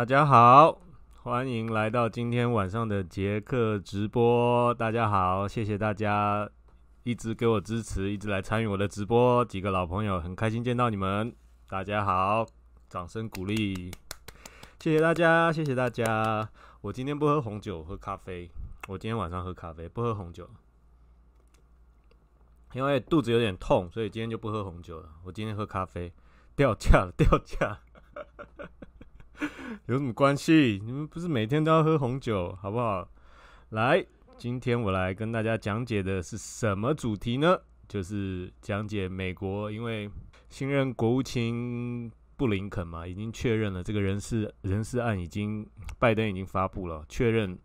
大家好，欢迎来到今天晚上的杰克直播。大家好，谢谢大家一直给我支持，一直来参与我的直播。几个老朋友，很开心见到你们。大家好，掌声鼓励，谢谢大家，谢谢大家。我今天不喝红酒，喝咖啡。我今天晚上喝咖啡，不喝红酒，因为肚子有点痛，所以今天就不喝红酒了。我今天喝咖啡，掉价了，掉价。有什么关系？你们不是每天都要喝红酒，好不好？来，今天我来跟大家讲解的是什么主题呢？就是讲解美国，因为新任国务卿布林肯嘛，已经确认了这个人事人事案，已经拜登已经发布了，确认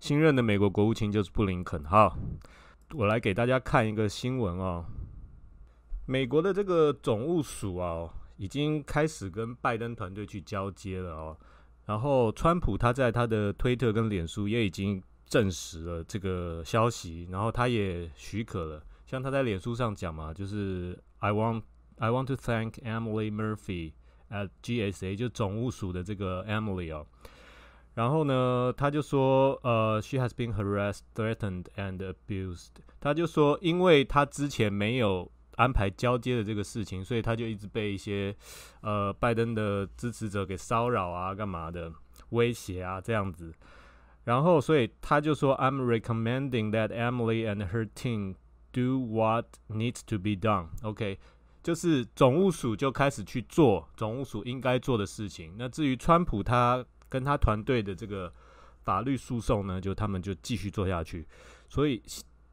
新任的美国国务卿就是布林肯。好，我来给大家看一个新闻哦，美国的这个总务署啊。已经开始跟拜登团队去交接了哦，然后川普他在他的推特跟脸书也已经证实了这个消息，然后他也许可了，像他在脸书上讲嘛，就是 I want I want to thank Emily Murphy at GSA 就总务署的这个 Emily 哦，然后呢他就说呃 She has been harassed, threatened and abused，他就说因为他之前没有。安排交接的这个事情，所以他就一直被一些呃拜登的支持者给骚扰啊，干嘛的威胁啊这样子。然后，所以他就说：“I'm recommending that Emily and her team do what needs to be done.” OK，就是总务署就开始去做总务署应该做的事情。那至于川普他跟他团队的这个法律诉讼呢，就他们就继续做下去。所以。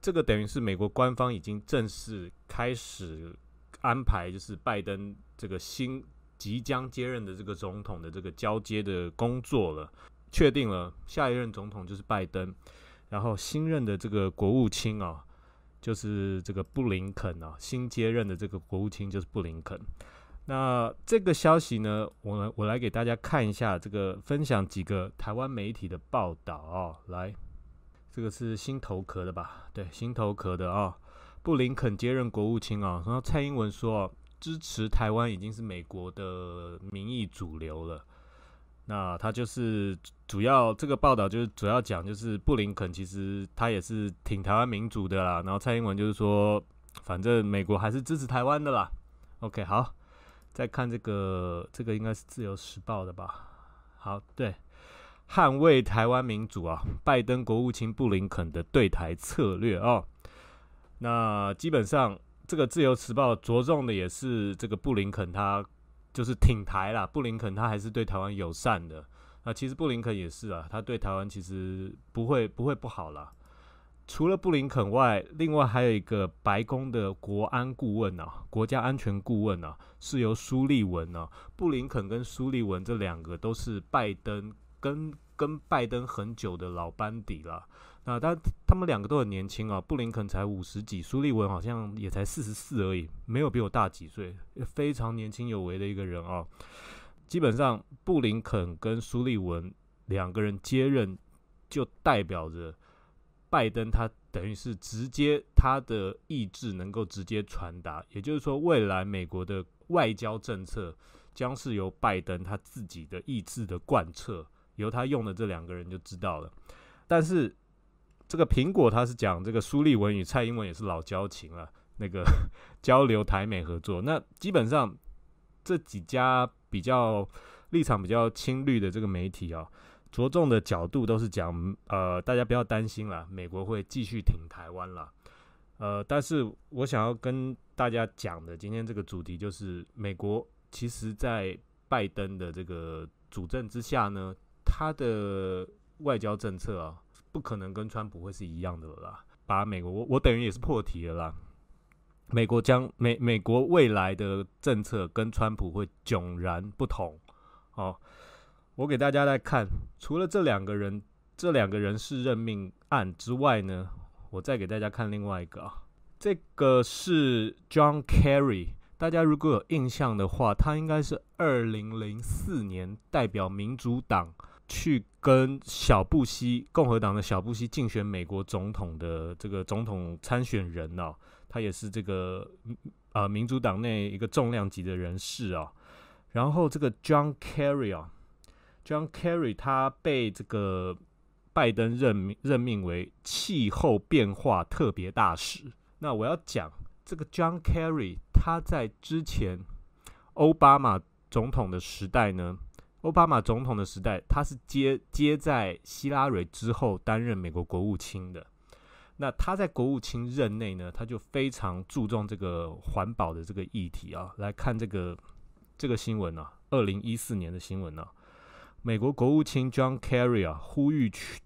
这个等于是美国官方已经正式开始安排，就是拜登这个新即将接任的这个总统的这个交接的工作了。确定了下一任总统就是拜登，然后新任的这个国务卿啊，就是这个布林肯啊，新接任的这个国务卿就是布林肯。那这个消息呢，我来我来给大家看一下，这个分享几个台湾媒体的报道啊，来。这个是心头壳的吧？对，心头壳的啊。布林肯接任国务卿啊，然后蔡英文说支持台湾已经是美国的民意主流了。那他就是主要这个报道就是主要讲就是布林肯其实他也是挺台湾民主的啦。然后蔡英文就是说，反正美国还是支持台湾的啦。OK，好，再看这个，这个应该是自由时报的吧？好，对。捍卫台湾民主啊，拜登国务卿布林肯的对台策略啊，那基本上这个自由时报着重的也是这个布林肯，他就是挺台啦。布林肯他还是对台湾友善的。那其实布林肯也是啊，他对台湾其实不会不会不好啦。除了布林肯外，另外还有一个白宫的国安顾问啊，国家安全顾问啊，是由苏利文啊。布林肯跟苏利文这两个都是拜登。跟跟拜登很久的老班底了，那他他们两个都很年轻啊，布林肯才五十几，苏利文好像也才四十四而已，没有比我大几岁，非常年轻有为的一个人啊。基本上，布林肯跟苏利文两个人接任，就代表着拜登他等于是直接他的意志能够直接传达，也就是说，未来美国的外交政策将是由拜登他自己的意志的贯彻。由他用的这两个人就知道了，但是这个苹果他是讲这个苏利文与蔡英文也是老交情了，那个 交流台美合作，那基本上这几家比较立场比较亲绿的这个媒体啊，着重的角度都是讲，呃，大家不要担心了，美国会继续挺台湾了，呃，但是我想要跟大家讲的今天这个主题就是，美国其实在拜登的这个主政之下呢。他的外交政策啊，不可能跟川普会是一样的了啦。把美国，我我等于也是破题了啦。美国将美美国未来的政策跟川普会迥然不同。哦，我给大家来看，除了这两个人这两个人事任命案之外呢，我再给大家看另外一个啊，这个是 John Kerry。大家如果有印象的话，他应该是二零零四年代表民主党去跟小布希共和党的小布希竞选美国总统的这个总统参选人哦，他也是这个呃民主党内一个重量级的人士啊。然后这个 John Kerry 啊，John Kerry 他被这个拜登任命任命为气候变化特别大使。那我要讲这个 John Kerry。他在之前奥巴马总统的时代呢，奥巴马总统的时代，他是接接在希拉蕊之后担任美国国务卿的。那他在国务卿任内呢，他就非常注重这个环保的这个议题啊。来看这个这个新闻啊，二零一四年的新闻啊，美国国务卿 John Kerry 啊，呼吁去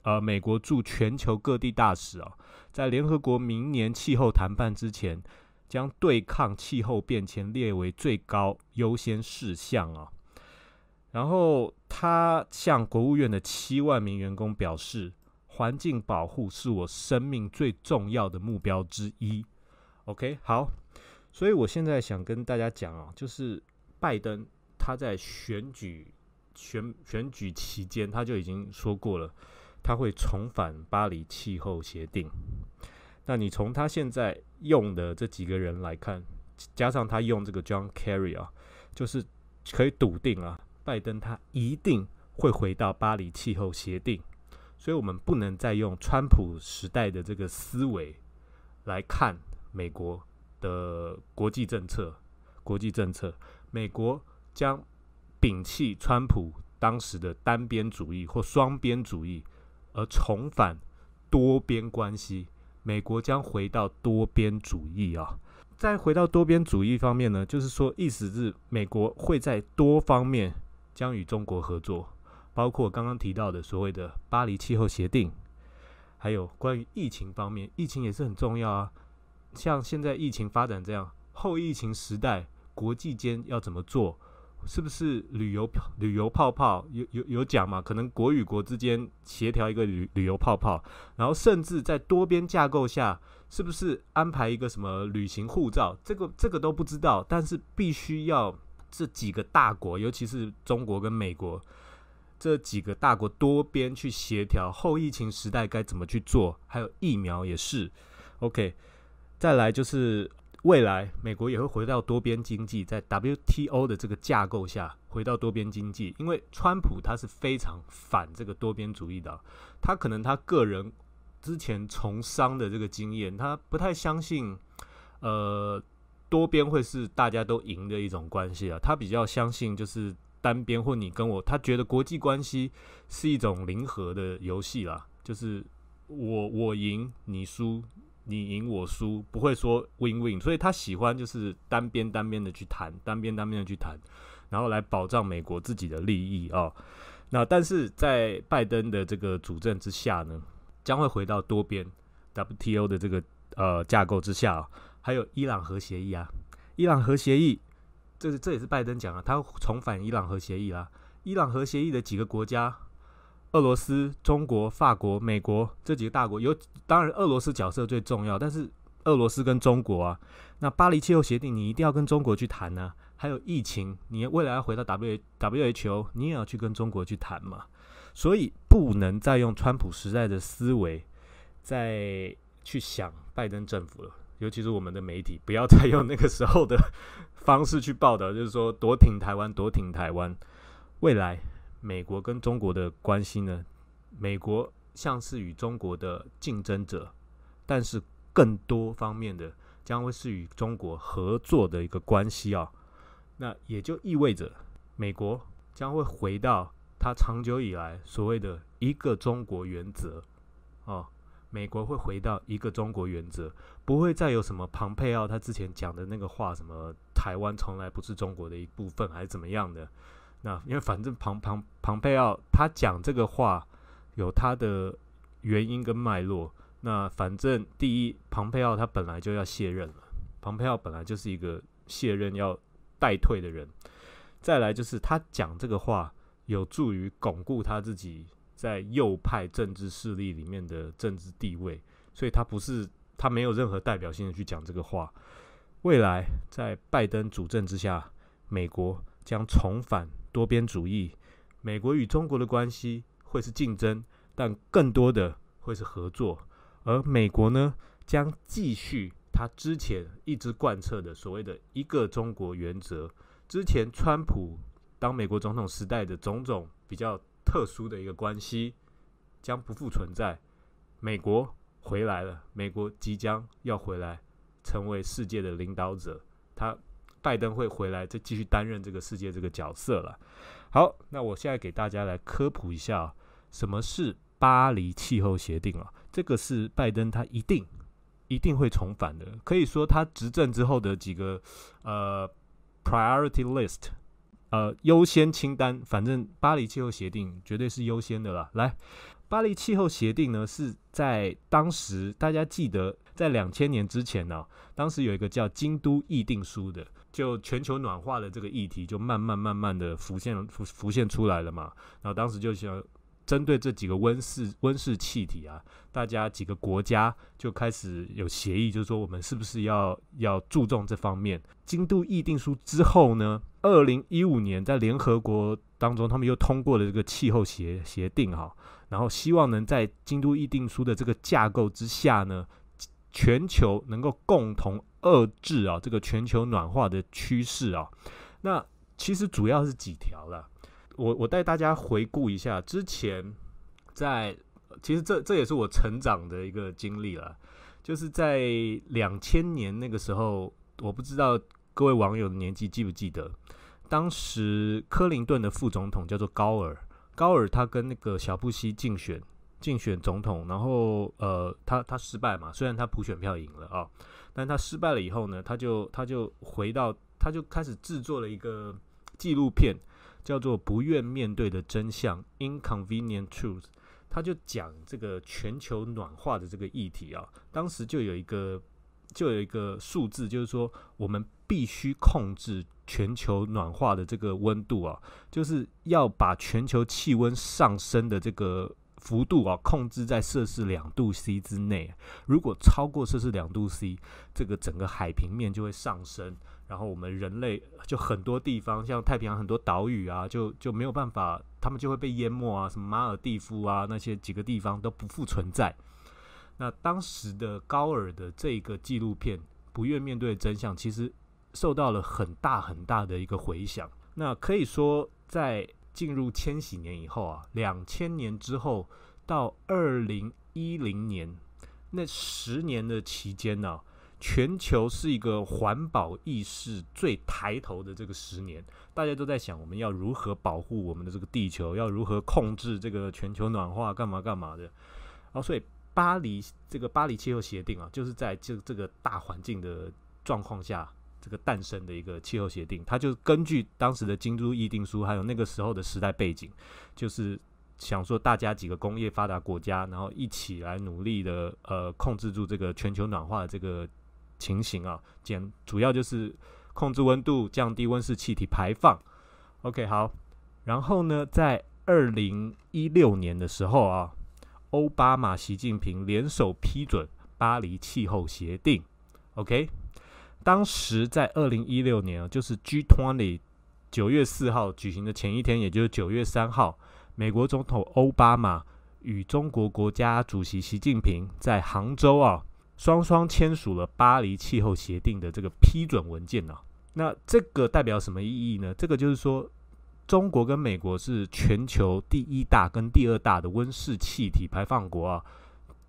呃美国驻全球各地大使啊，在联合国明年气候谈判之前。将对抗气候变迁列为最高优先事项啊！然后他向国务院的七万名员工表示，环境保护是我生命最重要的目标之一。OK，好，所以我现在想跟大家讲啊，就是拜登他在选举选选举期间，他就已经说过了，他会重返巴黎气候协定。那你从他现在用的这几个人来看，加上他用这个 John Kerry 啊，就是可以笃定啊，拜登他一定会回到巴黎气候协定。所以，我们不能再用川普时代的这个思维来看美国的国际政策。国际政策，美国将摒弃川普当时的单边主义或双边主义，而重返多边关系。美国将回到多边主义啊！再回到多边主义方面呢，就是说，意思是美国会在多方面将与中国合作，包括刚刚提到的所谓的巴黎气候协定，还有关于疫情方面，疫情也是很重要啊。像现在疫情发展这样，后疫情时代，国际间要怎么做？是不是旅游旅游泡泡有有有讲嘛？可能国与国之间协调一个旅旅游泡泡，然后甚至在多边架构下，是不是安排一个什么旅行护照？这个这个都不知道，但是必须要这几个大国，尤其是中国跟美国这几个大国多边去协调后疫情时代该怎么去做，还有疫苗也是 OK。再来就是。未来，美国也会回到多边经济，在 WTO 的这个架构下，回到多边经济。因为川普他是非常反这个多边主义的，他可能他个人之前从商的这个经验，他不太相信，呃，多边会是大家都赢的一种关系啊。他比较相信就是单边或你跟我，他觉得国际关系是一种零和的游戏啦，就是我我赢你输。你赢我输，不会说 win win，所以他喜欢就是单边单边的去谈，单边单边的去谈，然后来保障美国自己的利益啊。那但是在拜登的这个主政之下呢，将会回到多边 WTO 的这个呃架构之下，还有伊朗核协议啊，伊朗核协议，这是这也是拜登讲啊，他重返伊朗核协议啦。伊朗核协议的几个国家。俄罗斯、中国、法国、美国这几个大国，有当然俄罗斯角色最重要，但是俄罗斯跟中国啊，那巴黎气候协定你一定要跟中国去谈呢。还有疫情，你未来要回到 W WHO，你也要去跟中国去谈嘛。所以不能再用川普时代的思维再去想拜登政府了，尤其是我们的媒体，不要再用那个时候的方式去报道，就是说多挺台湾，多挺台湾，未来。美国跟中国的关系呢？美国像是与中国的竞争者，但是更多方面的将会是与中国合作的一个关系啊。那也就意味着，美国将会回到它长久以来所谓的一个中国原则啊。美国会回到一个中国原则，不会再有什么庞佩奥他之前讲的那个话，什么台湾从来不是中国的一部分，还是怎么样的。那因为反正庞庞庞佩奥他讲这个话有他的原因跟脉络。那反正第一，庞佩奥他本来就要卸任了，庞佩奥本来就是一个卸任要代退的人。再来就是他讲这个话，有助于巩固他自己在右派政治势力里面的政治地位，所以他不是他没有任何代表性的去讲这个话。未来在拜登主政之下，美国将重返多边主义，美国与中国的关系会是竞争，但更多的会是合作。而美国呢，将继续他之前一直贯彻的所谓的一个中国原则。之前川普当美国总统时代的种种比较特殊的一个关系将不复存在。美国回来了，美国即将要回来成为世界的领导者。他拜登会回来，再继续担任这个世界这个角色了。好，那我现在给大家来科普一下，什么是巴黎气候协定啊？这个是拜登他一定一定会重返的，可以说他执政之后的几个呃。Priority list，呃，优先清单，反正巴黎气候协定绝对是优先的了。来，巴黎气候协定呢是在当时大家记得，在两千年之前呢，当时有一个叫京都议定书的，就全球暖化的这个议题就慢慢慢慢的浮现浮浮现出来了嘛。然后当时就想。针对这几个温室温室气体啊，大家几个国家就开始有协议，就是说我们是不是要要注重这方面。京都议定书之后呢，二零一五年在联合国当中，他们又通过了这个气候协协定哈，然后希望能在京都议定书的这个架构之下呢，全球能够共同遏制啊这个全球暖化的趋势啊。那其实主要是几条了。我我带大家回顾一下之前，在其实这这也是我成长的一个经历了，就是在两千年那个时候，我不知道各位网友的年纪记不记得，当时克林顿的副总统叫做高尔，高尔他跟那个小布希竞选竞选总统，然后呃他他失败嘛，虽然他普选票赢了啊，但他失败了以后呢，他就他就回到他就开始制作了一个纪录片。叫做不愿面对的真相 （Inconvenient Truth），他就讲这个全球暖化的这个议题啊。当时就有一个，就有一个数字，就是说我们必须控制全球暖化的这个温度啊，就是要把全球气温上升的这个幅度啊，控制在摄氏两度 C 之内。如果超过摄氏两度 C，这个整个海平面就会上升。然后我们人类就很多地方，像太平洋很多岛屿啊，就就没有办法，他们就会被淹没啊，什么马尔蒂夫啊那些几个地方都不复存在。那当时的高尔的这个纪录片《不愿面对真相》，其实受到了很大很大的一个回响。那可以说，在进入千禧年以后啊，两千年之后到二零一零年那十年的期间呢。全球是一个环保意识最抬头的这个十年，大家都在想我们要如何保护我们的这个地球，要如何控制这个全球暖化，干嘛干嘛的。哦，所以巴黎这个巴黎气候协定啊，就是在这这个大环境的状况下，这个诞生的一个气候协定。它就根据当时的京都议定书，还有那个时候的时代背景，就是想说大家几个工业发达国家，然后一起来努力的呃控制住这个全球暖化的这个。情形啊，减主要就是控制温度，降低温室气体排放。OK，好。然后呢，在二零一六年的时候啊，奥巴马、习近平联手批准巴黎气候协定。OK，当时在二零一六年啊，就是 G20 九月四号举行的前一天，也就是九月三号，美国总统奥巴马与中国国家主席习近平在杭州啊。双双签署了巴黎气候协定的这个批准文件呢？那这个代表什么意义呢？这个就是说，中国跟美国是全球第一大跟第二大的温室气体排放国啊，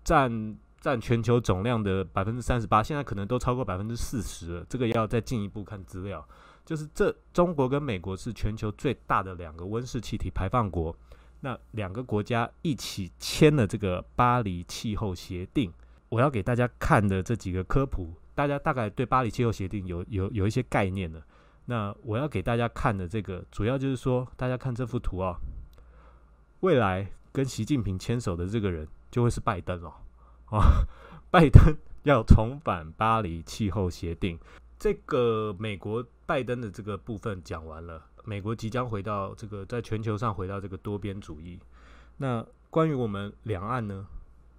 占占全球总量的百分之三十八，现在可能都超过百分之四十了。这个要再进一步看资料，就是这中国跟美国是全球最大的两个温室气体排放国，那两个国家一起签了这个巴黎气候协定。我要给大家看的这几个科普，大家大概对巴黎气候协定有有有一些概念了。那我要给大家看的这个，主要就是说，大家看这幅图啊，未来跟习近平牵手的这个人就会是拜登哦，啊，拜登要重返巴黎气候协定。这个美国拜登的这个部分讲完了，美国即将回到这个在全球上回到这个多边主义。那关于我们两岸呢？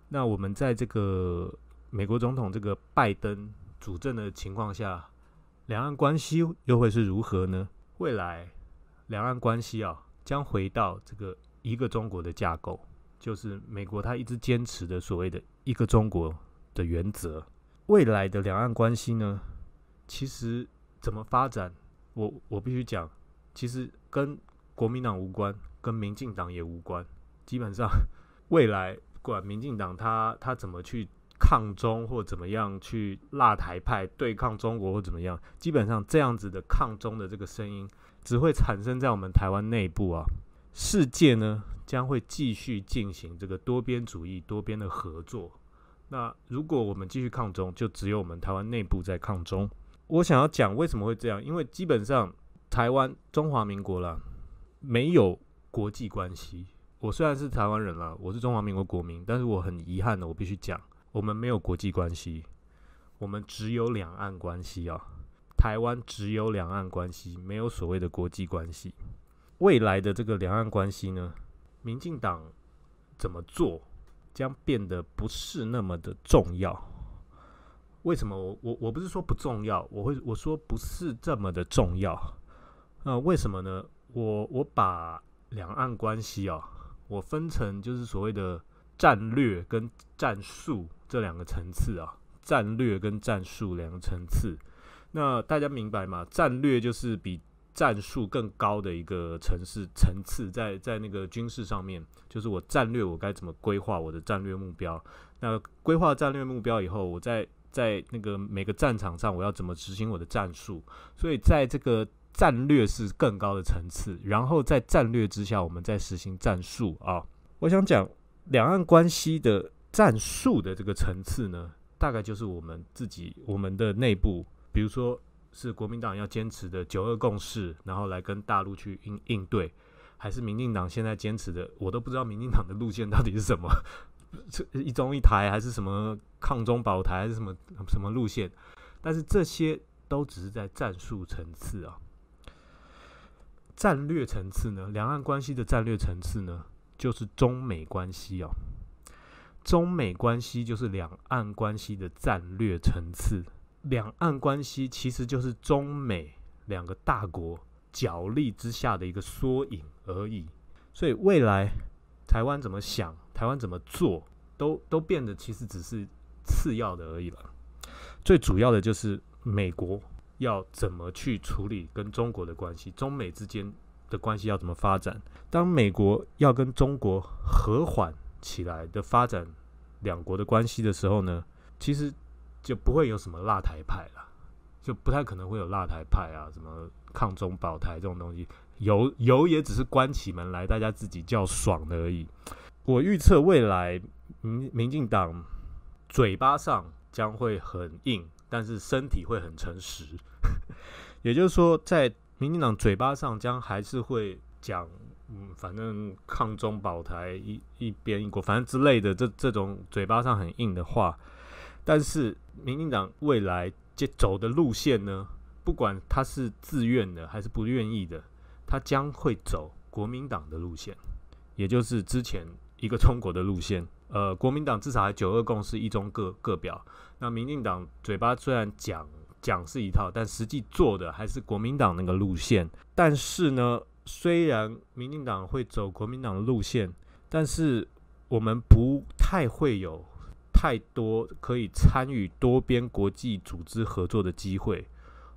那我们在这个美国总统这个拜登主政的情况下，两岸关系又会是如何呢？未来两岸关系啊，将回到这个一个中国的架构，就是美国他一直坚持的所谓的一个中国的原则。未来的两岸关系呢，其实怎么发展，我我必须讲，其实跟国民党无关，跟民进党也无关。基本上，未来管民进党他他怎么去。抗中或怎么样去辣台派对抗中国或怎么样，基本上这样子的抗中的这个声音只会产生在我们台湾内部啊。世界呢将会继续进行这个多边主义、多边的合作。那如果我们继续抗中，就只有我们台湾内部在抗中。我想要讲为什么会这样，因为基本上台湾中华民国了没有国际关系。我虽然是台湾人了，我是中华民国国民，但是我很遗憾的，我必须讲。我们没有国际关系，我们只有两岸关系啊。台湾只有两岸关系，没有所谓的国际关系。未来的这个两岸关系呢，民进党怎么做将变得不是那么的重要。为什么？我我我不是说不重要，我会我说不是这么的重要。那为什么呢？我我把两岸关系啊，我分成就是所谓的战略跟战术。这两个层次啊，战略跟战术两个层次，那大家明白吗？战略就是比战术更高的一个层次层次，在在那个军事上面，就是我战略我该怎么规划我的战略目标？那规划战略目标以后，我在在那个每个战场上我要怎么执行我的战术？所以在这个战略是更高的层次，然后在战略之下，我们再实行战术啊。我想讲两岸关系的。战术的这个层次呢，大概就是我们自己我们的内部，比如说是国民党要坚持的九二共识，然后来跟大陆去应应对，还是民进党现在坚持的，我都不知道民进党的路线到底是什么，一中一台还是什么抗中保台还是什么什么路线？但是这些都只是在战术层次啊，战略层次呢，两岸关系的战略层次呢，就是中美关系哦。中美关系就是两岸关系的战略层次，两岸关系其实就是中美两个大国角力之下的一个缩影而已。所以未来台湾怎么想，台湾怎么做，都都变得其实只是次要的而已了。最主要的就是美国要怎么去处理跟中国的关系，中美之间的关系要怎么发展。当美国要跟中国和缓。起来的发展，两国的关系的时候呢，其实就不会有什么辣台派了，就不太可能会有辣台派啊，什么抗中保台这种东西，有有也只是关起门来大家自己叫爽的而已。我预测未来民民进党嘴巴上将会很硬，但是身体会很诚实，也就是说，在民进党嘴巴上将还是会讲。嗯，反正抗中保台一一边一国，反正之类的这这种嘴巴上很硬的话，但是民进党未来接走的路线呢，不管他是自愿的还是不愿意的，他将会走国民党的路线，也就是之前一个中国的路线。呃，国民党至少还九二共识一中各各表，那民进党嘴巴虽然讲讲是一套，但实际做的还是国民党那个路线。但是呢？虽然民进党会走国民党的路线，但是我们不太会有太多可以参与多边国际组织合作的机会，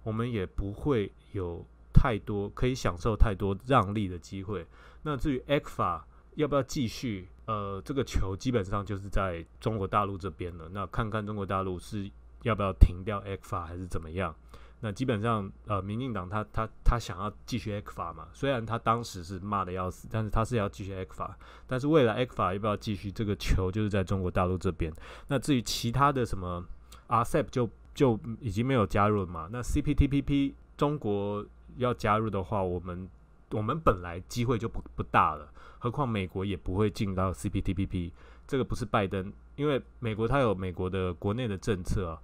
我们也不会有太多可以享受太多让利的机会。那至于 X 法要不要继续，呃，这个球基本上就是在中国大陆这边了。那看看中国大陆是要不要停掉 X 法，还是怎么样？那基本上，呃，民进党他他他想要继续 X 法嘛？虽然他当时是骂的要死，但是他是要继续 X 法。但是未来 X 法要不要继续？这个球就是在中国大陆这边。那至于其他的什么 RCEP 就就已经没有加入了嘛？那 CPTPP 中国要加入的话，我们我们本来机会就不不大了。何况美国也不会进到 CPTPP，这个不是拜登，因为美国它有美国的国内的政策啊，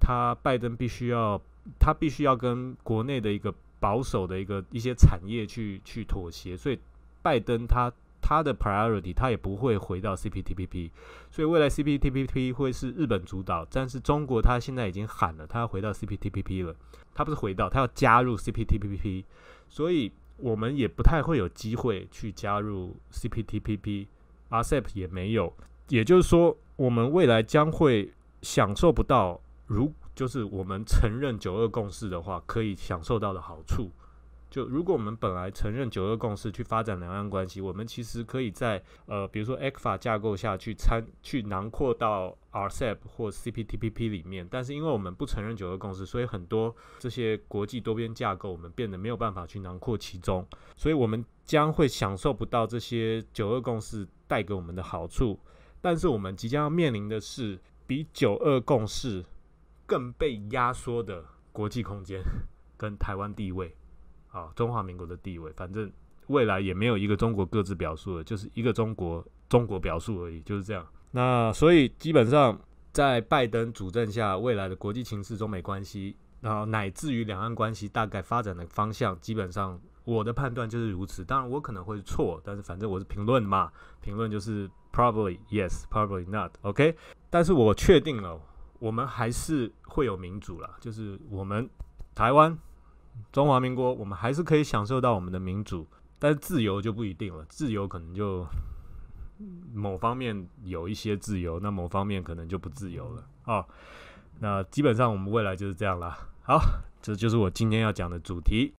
他拜登必须要他必须要跟国内的一个保守的一个一些产业去去妥协，所以拜登他他的 priority 他也不会回到 CPTPP，所以未来 CPTPP 会是日本主导，但是中国他现在已经喊了，他要回到 CPTPP 了，他不是回到，他要加入 CPTPP，所以我们也不太会有机会去加入 CPTPP，RCEP 也没有，也就是说，我们未来将会享受不到，如就是我们承认九二共识的话，可以享受到的好处。就如果我们本来承认九二共识去发展两岸关系，我们其实可以在呃，比如说 ECFA 架构下去参去囊括到 RCEP 或 CPTPP 里面，但是因为我们不承认九二共识，所以很多这些国际多边架构我们变得没有办法去囊括其中，所以我们将会享受不到这些九二共识带给我们的好处。但是我们即将要面临的是比九二共识更被压缩的国际空间跟台湾地位。啊，中华民国的地位，反正未来也没有一个中国各自表述了，就是一个中国中国表述而已，就是这样。那所以基本上在拜登主政下，未来的国际情势、中美关系，然后乃至于两岸关系大概发展的方向，基本上我的判断就是如此。当然我可能会错，但是反正我是评论嘛，评论就是 probably yes，probably not，OK。但是我确定了，我们还是会有民主了，就是我们台湾。中华民国，我们还是可以享受到我们的民主，但是自由就不一定了。自由可能就某方面有一些自由，那某方面可能就不自由了。啊，那基本上我们未来就是这样啦。好，这就是我今天要讲的主题。